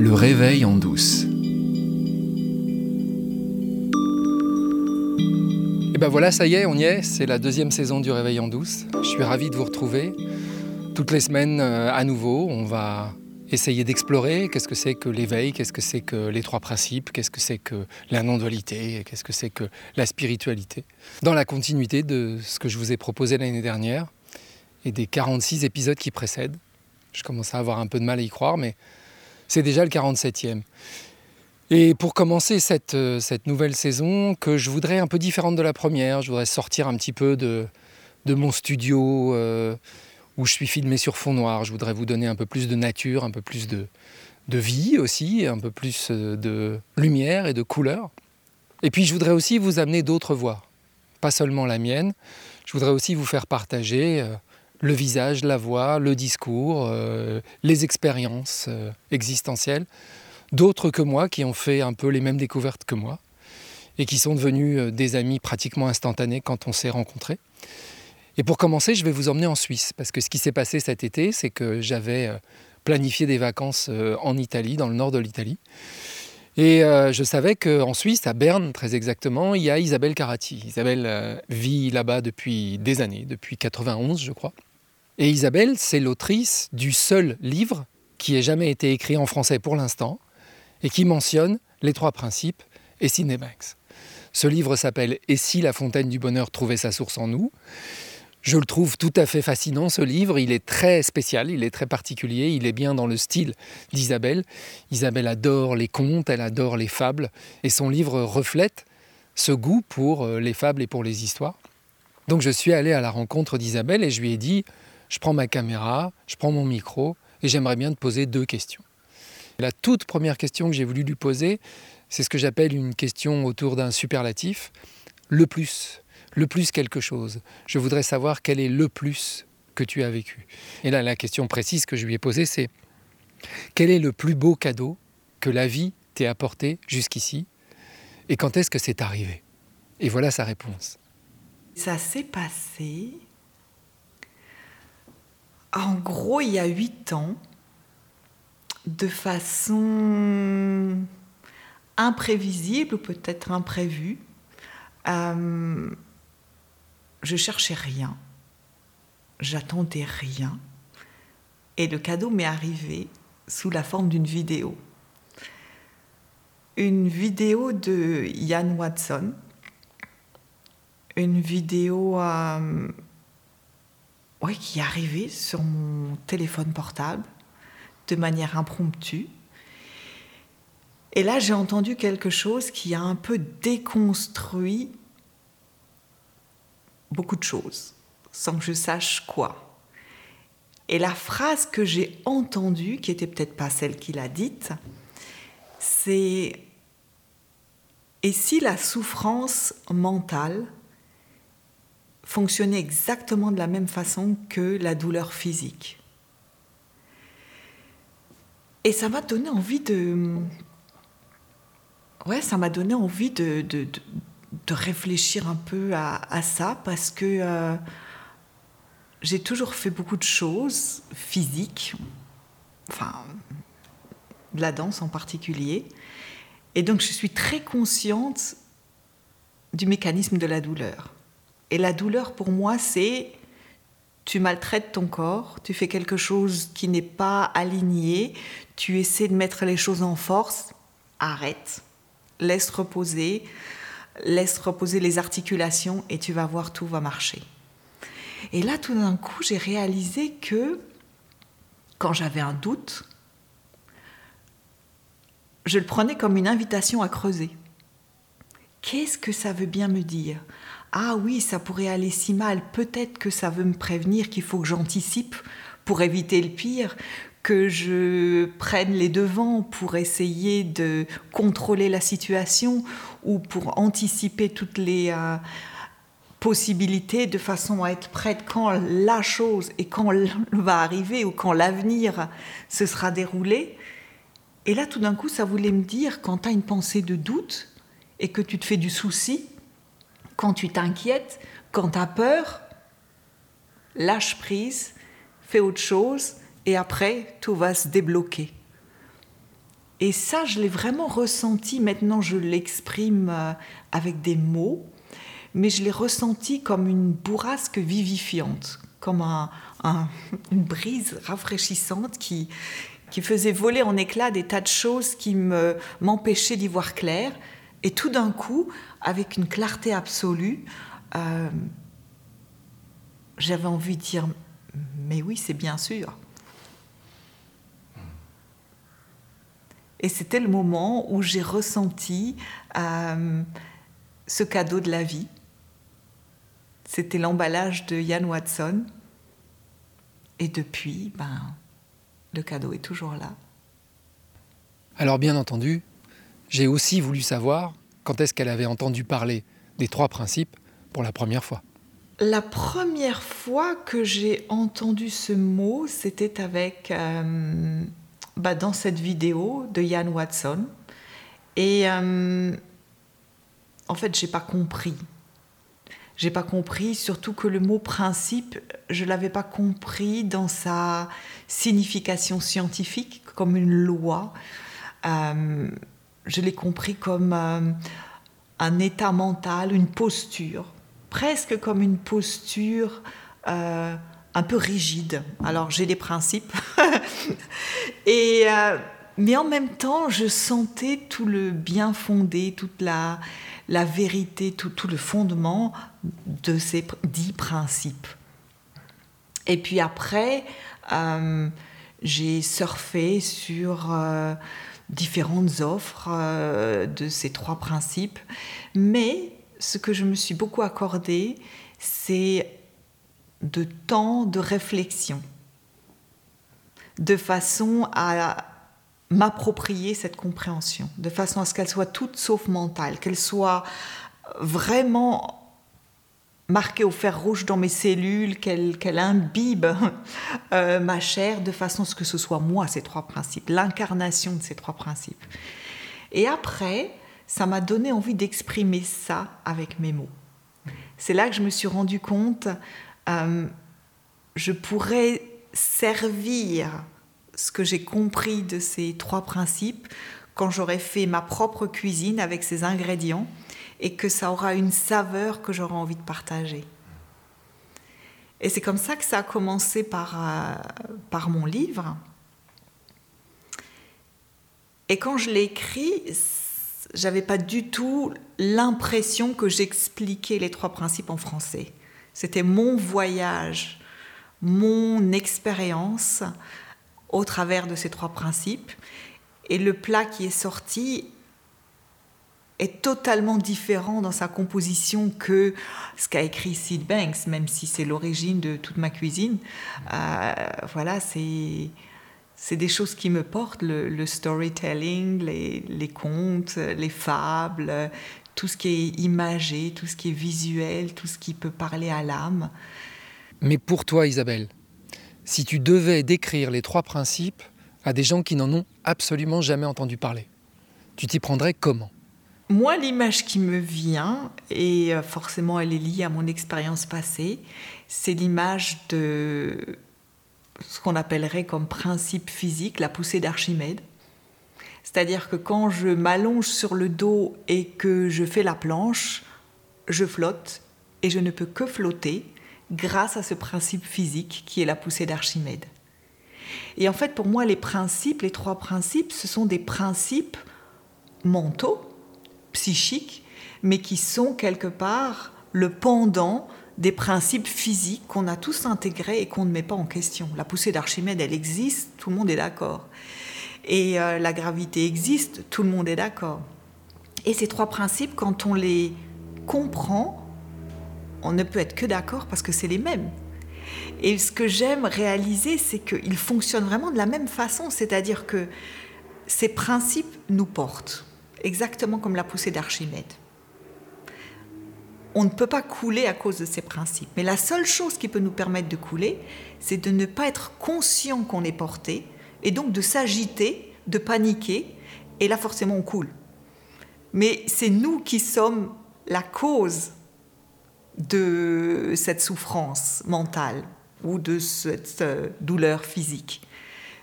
Le réveil en douce. Et ben voilà, ça y est, on y est. C'est la deuxième saison du Réveil en douce. Je suis ravi de vous retrouver. Toutes les semaines, euh, à nouveau, on va essayer d'explorer qu'est-ce que c'est que l'éveil, qu'est-ce que c'est que les trois principes, qu'est-ce que c'est que la non-dualité, qu'est-ce que c'est que la spiritualité. Dans la continuité de ce que je vous ai proposé l'année dernière et des 46 épisodes qui précèdent. Je commence à avoir un peu de mal à y croire, mais c'est déjà le 47e. Et pour commencer cette, euh, cette, nouvelle saison, que je voudrais un peu différente de la première, je voudrais sortir un petit peu de, de mon studio euh, où je suis filmé sur fond noir. Je voudrais vous donner un peu plus de nature, un peu plus de, de vie aussi, un peu plus euh, de lumière et de couleur. Et puis je voudrais aussi vous amener d'autres voix, pas seulement la mienne. Je voudrais aussi vous faire partager le visage, la voix, le discours, euh, les expériences euh, existentielles d'autres que moi qui ont fait un peu les mêmes découvertes que moi et qui sont devenus euh, des amis pratiquement instantanés quand on s'est rencontrés. Et pour commencer, je vais vous emmener en Suisse parce que ce qui s'est passé cet été, c'est que j'avais planifié des vacances en Italie, dans le nord de l'Italie. Et je savais qu'en Suisse, à Berne très exactement, il y a Isabelle Carati. Isabelle vit là-bas depuis des années, depuis 91 je crois. Et Isabelle, c'est l'autrice du seul livre qui ait jamais été écrit en français pour l'instant et qui mentionne les trois principes et Cinémax. Ce livre s'appelle Et si la fontaine du bonheur trouvait sa source en nous? Je le trouve tout à fait fascinant, ce livre. Il est très spécial, il est très particulier, il est bien dans le style d'Isabelle. Isabelle adore les contes, elle adore les fables, et son livre reflète ce goût pour euh, les fables et pour les histoires. Donc je suis allé à la rencontre d'Isabelle et je lui ai dit, je prends ma caméra, je prends mon micro et j'aimerais bien te poser deux questions. La toute première question que j'ai voulu lui poser, c'est ce que j'appelle une question autour d'un superlatif, le plus, le plus quelque chose. Je voudrais savoir quel est le plus que tu as vécu. Et là, la question précise que je lui ai posée, c'est quel est le plus beau cadeau que la vie t'ait apporté jusqu'ici et quand est-ce que c'est arrivé? Et voilà sa réponse. Ça s'est passé en gros, il y a huit ans, de façon imprévisible ou peut-être imprévue, euh, je cherchais rien, j'attendais rien, et le cadeau m'est arrivé sous la forme d'une vidéo. Une vidéo de Ian Watson, une vidéo euh, ouais, qui est arrivé sur mon téléphone portable de manière impromptue. Et là, j'ai entendu quelque chose qui a un peu déconstruit beaucoup de choses, sans que je sache quoi. Et la phrase que j'ai entendue, qui était peut-être pas celle qu'il a dite, c'est Et si la souffrance mentale fonctionner exactement de la même façon que la douleur physique. Et ça m'a donné envie de... Ouais, ça m'a donné envie de, réfléchir un peu à, à ça parce que euh, j'ai toujours fait beaucoup de choses physiques, enfin, de la danse en particulier. Et donc je suis très consciente du mécanisme de la douleur. Et la douleur pour moi, c'est tu maltraites ton corps, tu fais quelque chose qui n'est pas aligné, tu essaies de mettre les choses en force, arrête, laisse reposer, laisse reposer les articulations et tu vas voir, tout va marcher. Et là, tout d'un coup, j'ai réalisé que quand j'avais un doute, je le prenais comme une invitation à creuser. Qu'est-ce que ça veut bien me dire? Ah oui, ça pourrait aller si mal, peut-être que ça veut me prévenir qu'il faut que j'anticipe pour éviter le pire, que je prenne les devants pour essayer de contrôler la situation ou pour anticiper toutes les euh, possibilités de façon à être prête quand la chose et quand va arriver ou quand l'avenir se sera déroulé. Et là, tout d'un coup, ça voulait me dire, quand tu as une pensée de doute et que tu te fais du souci, quand tu t'inquiètes, quand tu as peur, lâche prise, fais autre chose et après tout va se débloquer. Et ça, je l'ai vraiment ressenti. Maintenant, je l'exprime euh, avec des mots, mais je l'ai ressenti comme une bourrasque vivifiante, comme une brise rafraîchissante qui, qui faisait voler en éclats des tas de choses qui m'empêchaient d'y voir clair. Et tout d'un coup, avec une clarté absolue, euh, j'avais envie de dire, mais oui, c'est bien sûr. Et c'était le moment où j'ai ressenti euh, ce cadeau de la vie. C'était l'emballage de Ian Watson. Et depuis, ben, le cadeau est toujours là. Alors bien entendu, j'ai aussi voulu savoir quand est-ce qu'elle avait entendu parler des trois principes pour la première fois. La première fois que j'ai entendu ce mot, c'était avec euh, bah, dans cette vidéo de Ian Watson. Et euh, en fait, j'ai pas compris. J'ai pas compris, surtout que le mot principe, je l'avais pas compris dans sa signification scientifique, comme une loi. Euh, je l'ai compris comme euh, un état mental, une posture, presque comme une posture euh, un peu rigide. Alors j'ai des principes, euh, mais en même temps je sentais tout le bien fondé, toute la, la vérité, tout, tout le fondement de ces dix principes. Et puis après, j'ai surfé sur différentes offres euh, de ces trois principes. Mais ce que je me suis beaucoup accordé, c'est de temps de réflexion, de façon à m'approprier cette compréhension, de façon à ce qu'elle soit toute sauf mentale, qu'elle soit vraiment marquée au fer rouge dans mes cellules, qu'elle imbibe euh, ma chair de façon à ce que ce soit moi ces trois principes, l'incarnation de ces trois principes. Et après, ça m'a donné envie d'exprimer ça avec mes mots. C'est là que je me suis rendu compte, euh, je pourrais servir ce que j'ai compris de ces trois principes quand j'aurai fait ma propre cuisine avec ces ingrédients et que ça aura une saveur que j'aurai envie de partager. Et c'est comme ça que ça a commencé par, euh, par mon livre. Et quand je l'ai écrit, j'avais pas du tout l'impression que j'expliquais les trois principes en français. C'était mon voyage, mon expérience au travers de ces trois principes. Et le plat qui est sorti est totalement différent dans sa composition que ce qu'a écrit Sid Banks, même si c'est l'origine de toute ma cuisine. Euh, voilà, c'est c'est des choses qui me portent, le, storytelling, les, les, contes, les fables, tout ce qui est imagé, tout ce qui est visuel, tout ce qui peut parler à l'âme. Mais pour toi, Isabelle, si tu devais décrire les trois principes à des gens qui n'en ont absolument jamais entendu parler, tu t'y prendrais comment? Moi, l'image qui me vient, et euh, forcément elle est liée à mon expérience passée, c'est l'image de ce qu'on appellerait comme principe physique la poussée d'Archimède. C'est-à-dire que quand je m'allonge sur le dos et que je fais la planche, je flotte et je ne peux que flotter grâce à ce principe physique qui est la poussée d'Archimède. Et en fait, pour moi, les principes, les trois principes, ce sont des principes mentaux psychiques, mais qui sont quelque part le pendant des principes physiques qu'on a tous intégrés et qu'on ne met pas en question. La poussée d'Archimède, elle existe, tout le monde est d'accord. Et euh, la gravité existe, tout le monde est d'accord. Et ces trois principes, quand on les comprend, on ne peut être que d'accord parce que c'est les mêmes. Et ce que j'aime réaliser, c'est qu'ils fonctionnent vraiment de la même façon, c'est-à-dire que ces principes nous portent exactement comme la poussée d'Archimède. On ne peut pas couler à cause de ces principes. Mais la seule chose qui peut nous permettre de couler, c'est de ne pas être conscient qu'on est porté, et donc de s'agiter, de paniquer, et là forcément on coule. Mais c'est nous qui sommes la cause de cette souffrance mentale ou de cette euh, douleur physique.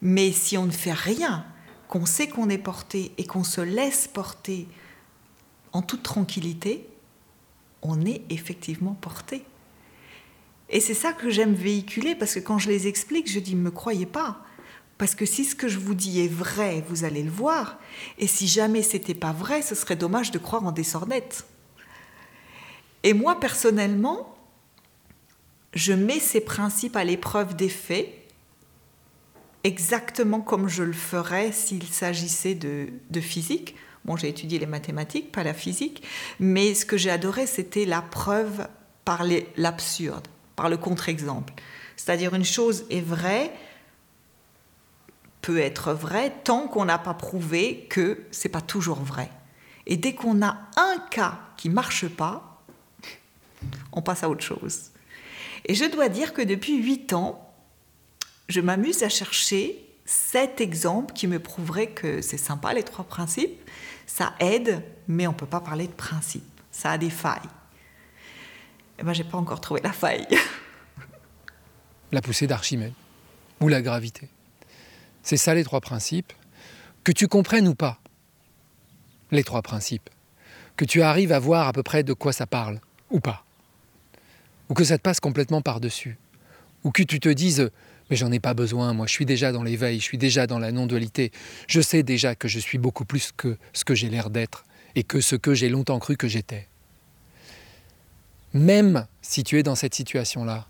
Mais si on ne fait rien, qu'on sait qu'on est porté et qu'on se laisse porter en toute tranquillité, on est effectivement porté. Et c'est ça que j'aime véhiculer parce que quand je les explique, je dis, ne me croyez pas. Parce que si ce que je vous dis est vrai, vous allez le voir. Et si jamais c'était pas vrai, ce serait dommage de croire en des sornettes. Et moi, personnellement, je mets ces principes à l'épreuve des faits, exactement comme je le ferais s'il s'agissait de, de physique. Bon, j'ai étudié les mathématiques, pas la physique, mais ce que j'ai adoré, c'était la preuve par l'absurde par le contre-exemple. C'est-à-dire une chose est vraie, peut être vraie, tant qu'on n'a pas prouvé que c'est pas toujours vrai. Et dès qu'on a un cas qui marche pas, on passe à autre chose. Et je dois dire que depuis huit ans, je m'amuse à chercher cet exemple qui me prouverait que c'est sympa les trois principes. Ça aide, mais on ne peut pas parler de principe. Ça a des failles eh ben, j'ai pas encore trouvé la faille. la poussée d'Archimède ou la gravité. C'est ça les trois principes. Que tu comprennes ou pas les trois principes. Que tu arrives à voir à peu près de quoi ça parle ou pas. Ou que ça te passe complètement par-dessus. Ou que tu te dises mais j'en ai pas besoin, moi je suis déjà dans l'éveil, je suis déjà dans la non-dualité. Je sais déjà que je suis beaucoup plus que ce que j'ai l'air d'être et que ce que j'ai longtemps cru que j'étais. Même si tu es dans cette situation-là,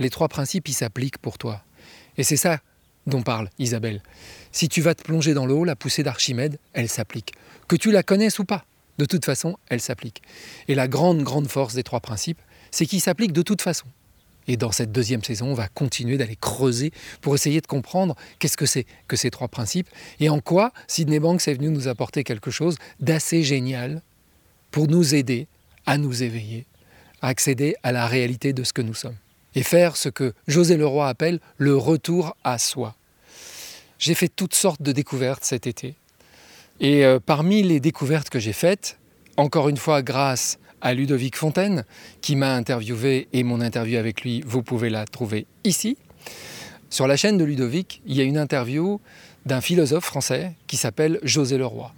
les trois principes, ils s'appliquent pour toi. Et c'est ça dont parle Isabelle. Si tu vas te plonger dans l'eau, la poussée d'Archimède, elle s'applique. Que tu la connaisses ou pas, de toute façon, elle s'applique. Et la grande, grande force des trois principes, c'est qu'ils s'appliquent de toute façon. Et dans cette deuxième saison, on va continuer d'aller creuser pour essayer de comprendre qu'est-ce que c'est que ces trois principes et en quoi Sidney Banks est venu nous apporter quelque chose d'assez génial pour nous aider à nous éveiller accéder à la réalité de ce que nous sommes et faire ce que José Leroy appelle le retour à soi. J'ai fait toutes sortes de découvertes cet été. Et euh, parmi les découvertes que j'ai faites, encore une fois grâce à Ludovic Fontaine, qui m'a interviewé, et mon interview avec lui, vous pouvez la trouver ici. Sur la chaîne de Ludovic, il y a une interview d'un philosophe français qui s'appelle José Leroy.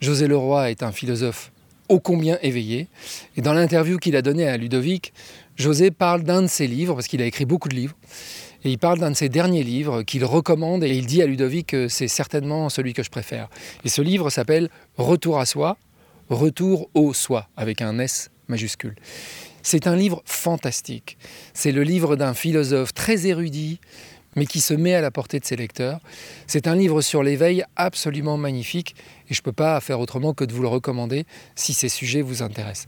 José Leroy est un philosophe ô combien éveillé. Et dans l'interview qu'il a donnée à Ludovic, José parle d'un de ses livres, parce qu'il a écrit beaucoup de livres, et il parle d'un de ses derniers livres qu'il recommande, et il dit à Ludovic que c'est certainement celui que je préfère. Et ce livre s'appelle Retour à soi, Retour au soi, avec un S majuscule. C'est un livre fantastique. C'est le livre d'un philosophe très érudit, mais qui se met à la portée de ses lecteurs. C'est un livre sur l'éveil absolument magnifique et je ne peux pas faire autrement que de vous le recommander si ces sujets vous intéressent.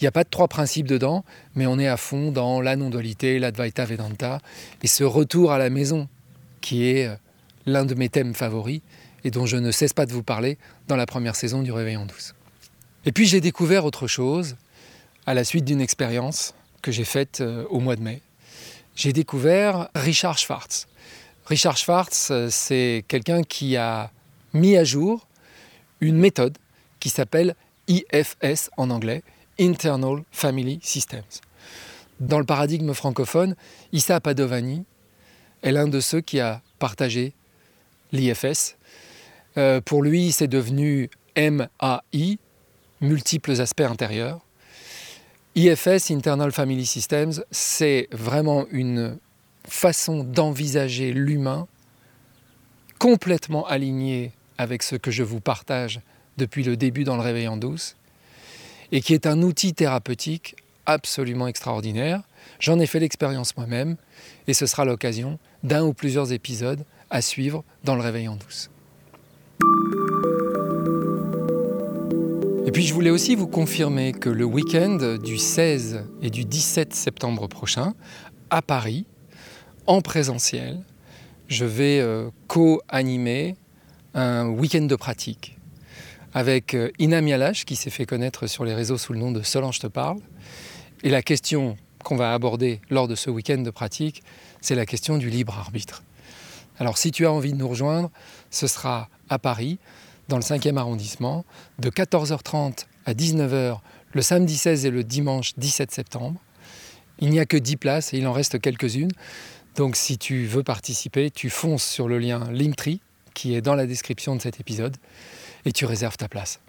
Il n'y a pas de trois principes dedans, mais on est à fond dans la non-dualité, l'Advaita Vedanta et ce retour à la maison qui est euh, l'un de mes thèmes favoris et dont je ne cesse pas de vous parler dans la première saison du Réveil en douce. Et puis j'ai découvert autre chose à la suite d'une expérience que j'ai faite euh, au mois de mai j'ai découvert Richard Schwartz. Richard Schwartz, euh, c'est quelqu'un qui a mis à jour une méthode qui s'appelle IFS en anglais, Internal Family Systems. Dans le paradigme francophone, Issa Padovani est l'un de ceux qui a partagé l'IFS. Euh, pour lui, c'est devenu MAI, multiples aspects intérieurs. IFS, Internal Family Systems, c'est vraiment une façon d'envisager l'humain complètement alignée avec ce que je vous partage depuis le début dans le réveil en douce, et qui est un outil thérapeutique absolument extraordinaire. J'en ai fait l'expérience moi-même, et ce sera l'occasion d'un ou plusieurs épisodes à suivre dans le réveil en douce. Puis je voulais aussi vous confirmer que le week-end du 16 et du 17 septembre prochain, à Paris, en présentiel, je vais euh, co-animer un week-end de pratique avec euh, Ina qui s'est fait connaître sur les réseaux sous le nom de Solange te parle. Et la question qu'on va aborder lors de ce week-end de pratique, c'est la question du libre arbitre. Alors si tu as envie de nous rejoindre, ce sera à Paris, dans le 5e arrondissement, de 14h30 à 19h le samedi 16 et le dimanche 17 septembre. Il n'y a que 10 places et il en reste quelques-unes. Donc si tu veux participer, tu fonces sur le lien Linktree qui est dans la description de cet épisode et tu réserves ta place.